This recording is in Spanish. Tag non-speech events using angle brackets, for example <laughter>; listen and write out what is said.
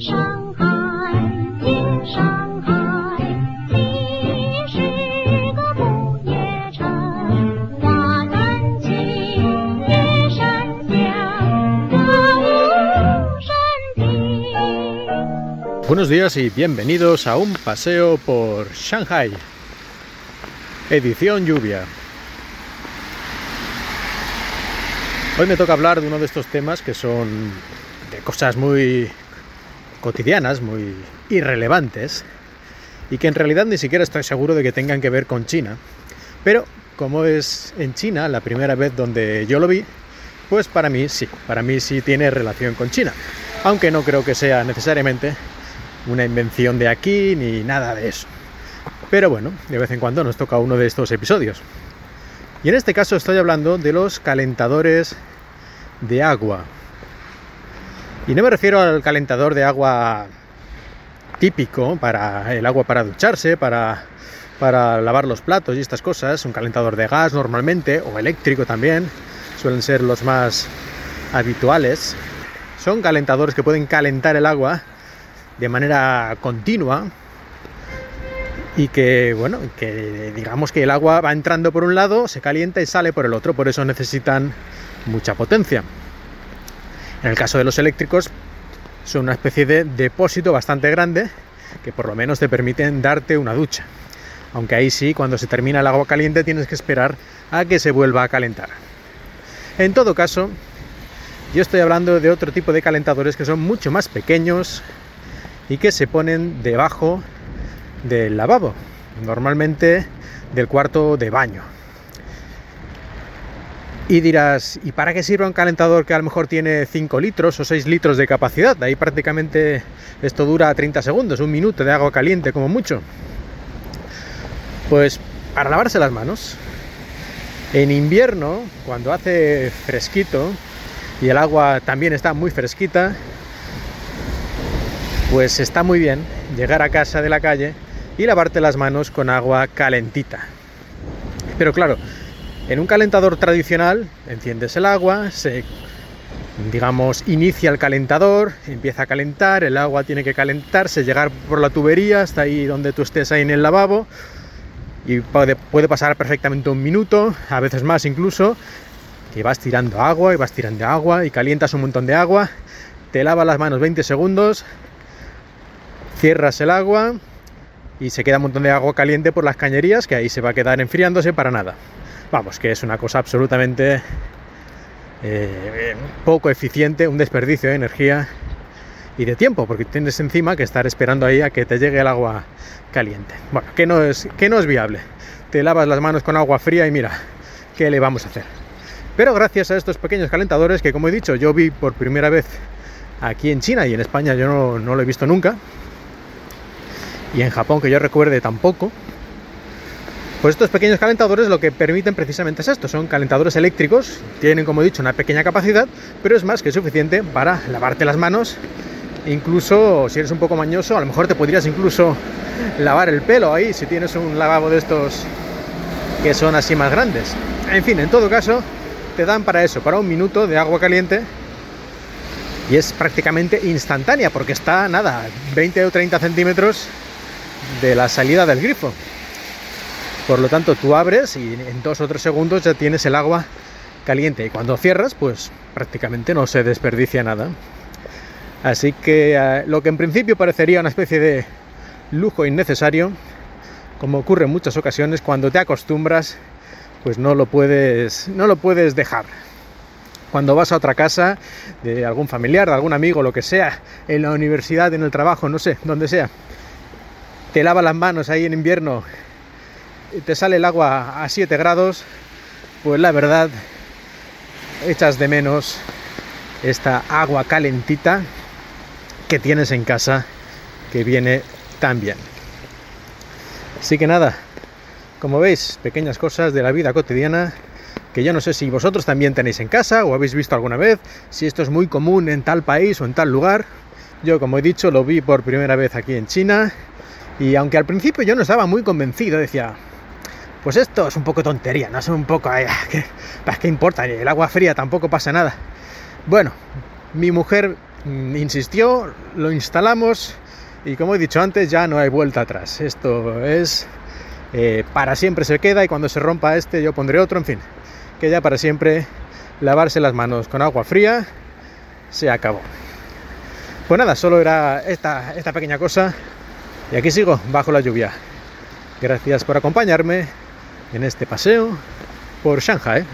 上海，进上海，你是个不夜城，花南京，夜山乡，歌舞升平。 Buenos días y bienvenidos a un paseo por Shanghai. Edición lluvia. Hoy me toca hablar de uno de estos temas que son de cosas muy cotidianas, muy irrelevantes y que en realidad ni siquiera estoy seguro de que tengan que ver con China. Pero como es en China la primera vez donde yo lo vi, pues para mí sí, para mí sí tiene relación con China. Aunque no creo que sea necesariamente una invención de aquí ni nada de eso. Pero bueno, de vez en cuando nos toca uno de estos episodios. Y en este caso estoy hablando de los calentadores de agua. Y no me refiero al calentador de agua típico para el agua para ducharse, para, para lavar los platos y estas cosas. Un calentador de gas normalmente, o eléctrico también, suelen ser los más habituales. Son calentadores que pueden calentar el agua de manera continua y que, bueno, que digamos que el agua va entrando por un lado, se calienta y sale por el otro, por eso necesitan mucha potencia. En el caso de los eléctricos, son una especie de depósito bastante grande que por lo menos te permiten darte una ducha. Aunque ahí sí, cuando se termina el agua caliente tienes que esperar a que se vuelva a calentar. En todo caso, yo estoy hablando de otro tipo de calentadores que son mucho más pequeños y que se ponen debajo del lavabo, normalmente del cuarto de baño. Y dirás, ¿y para qué sirve un calentador que a lo mejor tiene 5 litros o 6 litros de capacidad? Ahí prácticamente esto dura 30 segundos, un minuto de agua caliente como mucho. Pues para lavarse las manos. En invierno, cuando hace fresquito y el agua también está muy fresquita, pues está muy bien llegar a casa de la calle y lavarte las manos con agua calentita. Pero claro, en un calentador tradicional enciendes el agua, se digamos inicia el calentador, empieza a calentar, el agua tiene que calentarse, llegar por la tubería hasta ahí donde tú estés ahí en el lavabo y puede, puede pasar perfectamente un minuto, a veces más incluso, que vas tirando agua y vas tirando agua y calientas un montón de agua, te lavas las manos 20 segundos, cierras el agua y se queda un montón de agua caliente por las cañerías que ahí se va a quedar enfriándose para nada. Vamos, que es una cosa absolutamente eh, poco eficiente, un desperdicio de energía y de tiempo, porque tienes encima que estar esperando ahí a que te llegue el agua caliente. Bueno, que no es, que no es viable. Te lavas las manos con agua fría y mira, ¿qué le vamos a hacer? Pero gracias a estos pequeños calentadores que, como he dicho, yo vi por primera vez aquí en China y en España yo no, no lo he visto nunca, y en Japón que yo recuerde tampoco, pues estos pequeños calentadores lo que permiten precisamente es esto, son calentadores eléctricos, tienen como he dicho una pequeña capacidad, pero es más que suficiente para lavarte las manos, incluso si eres un poco mañoso, a lo mejor te podrías incluso lavar el pelo ahí si tienes un lavabo de estos que son así más grandes. En fin, en todo caso, te dan para eso, para un minuto de agua caliente y es prácticamente instantánea porque está nada, 20 o 30 centímetros de la salida del grifo. Por lo tanto, tú abres y en dos o tres segundos ya tienes el agua caliente. Y cuando cierras, pues prácticamente no se desperdicia nada. Así que eh, lo que en principio parecería una especie de lujo innecesario, como ocurre en muchas ocasiones, cuando te acostumbras, pues no lo puedes, no lo puedes dejar. Cuando vas a otra casa de algún familiar, de algún amigo, lo que sea, en la universidad, en el trabajo, no sé, donde sea, te lava las manos ahí en invierno, te sale el agua a 7 grados, pues la verdad echas de menos esta agua calentita que tienes en casa que viene tan bien. Así que nada, como veis, pequeñas cosas de la vida cotidiana que yo no sé si vosotros también tenéis en casa o habéis visto alguna vez, si esto es muy común en tal país o en tal lugar. Yo, como he dicho, lo vi por primera vez aquí en China y aunque al principio yo no estaba muy convencido, decía, pues esto es un poco tontería, no es un poco, ay, <laughs> ¿qué, ¿qué importa? El agua fría tampoco pasa nada. Bueno, mi mujer mm, insistió, lo instalamos y como he dicho antes ya no hay vuelta atrás. Esto es eh, para siempre se queda y cuando se rompa este yo pondré otro, en fin, que ya para siempre lavarse las manos con agua fría se acabó. Pues nada, solo era esta, esta pequeña cosa y aquí sigo bajo la lluvia. Gracias por acompañarme en este paseo por Shanghai.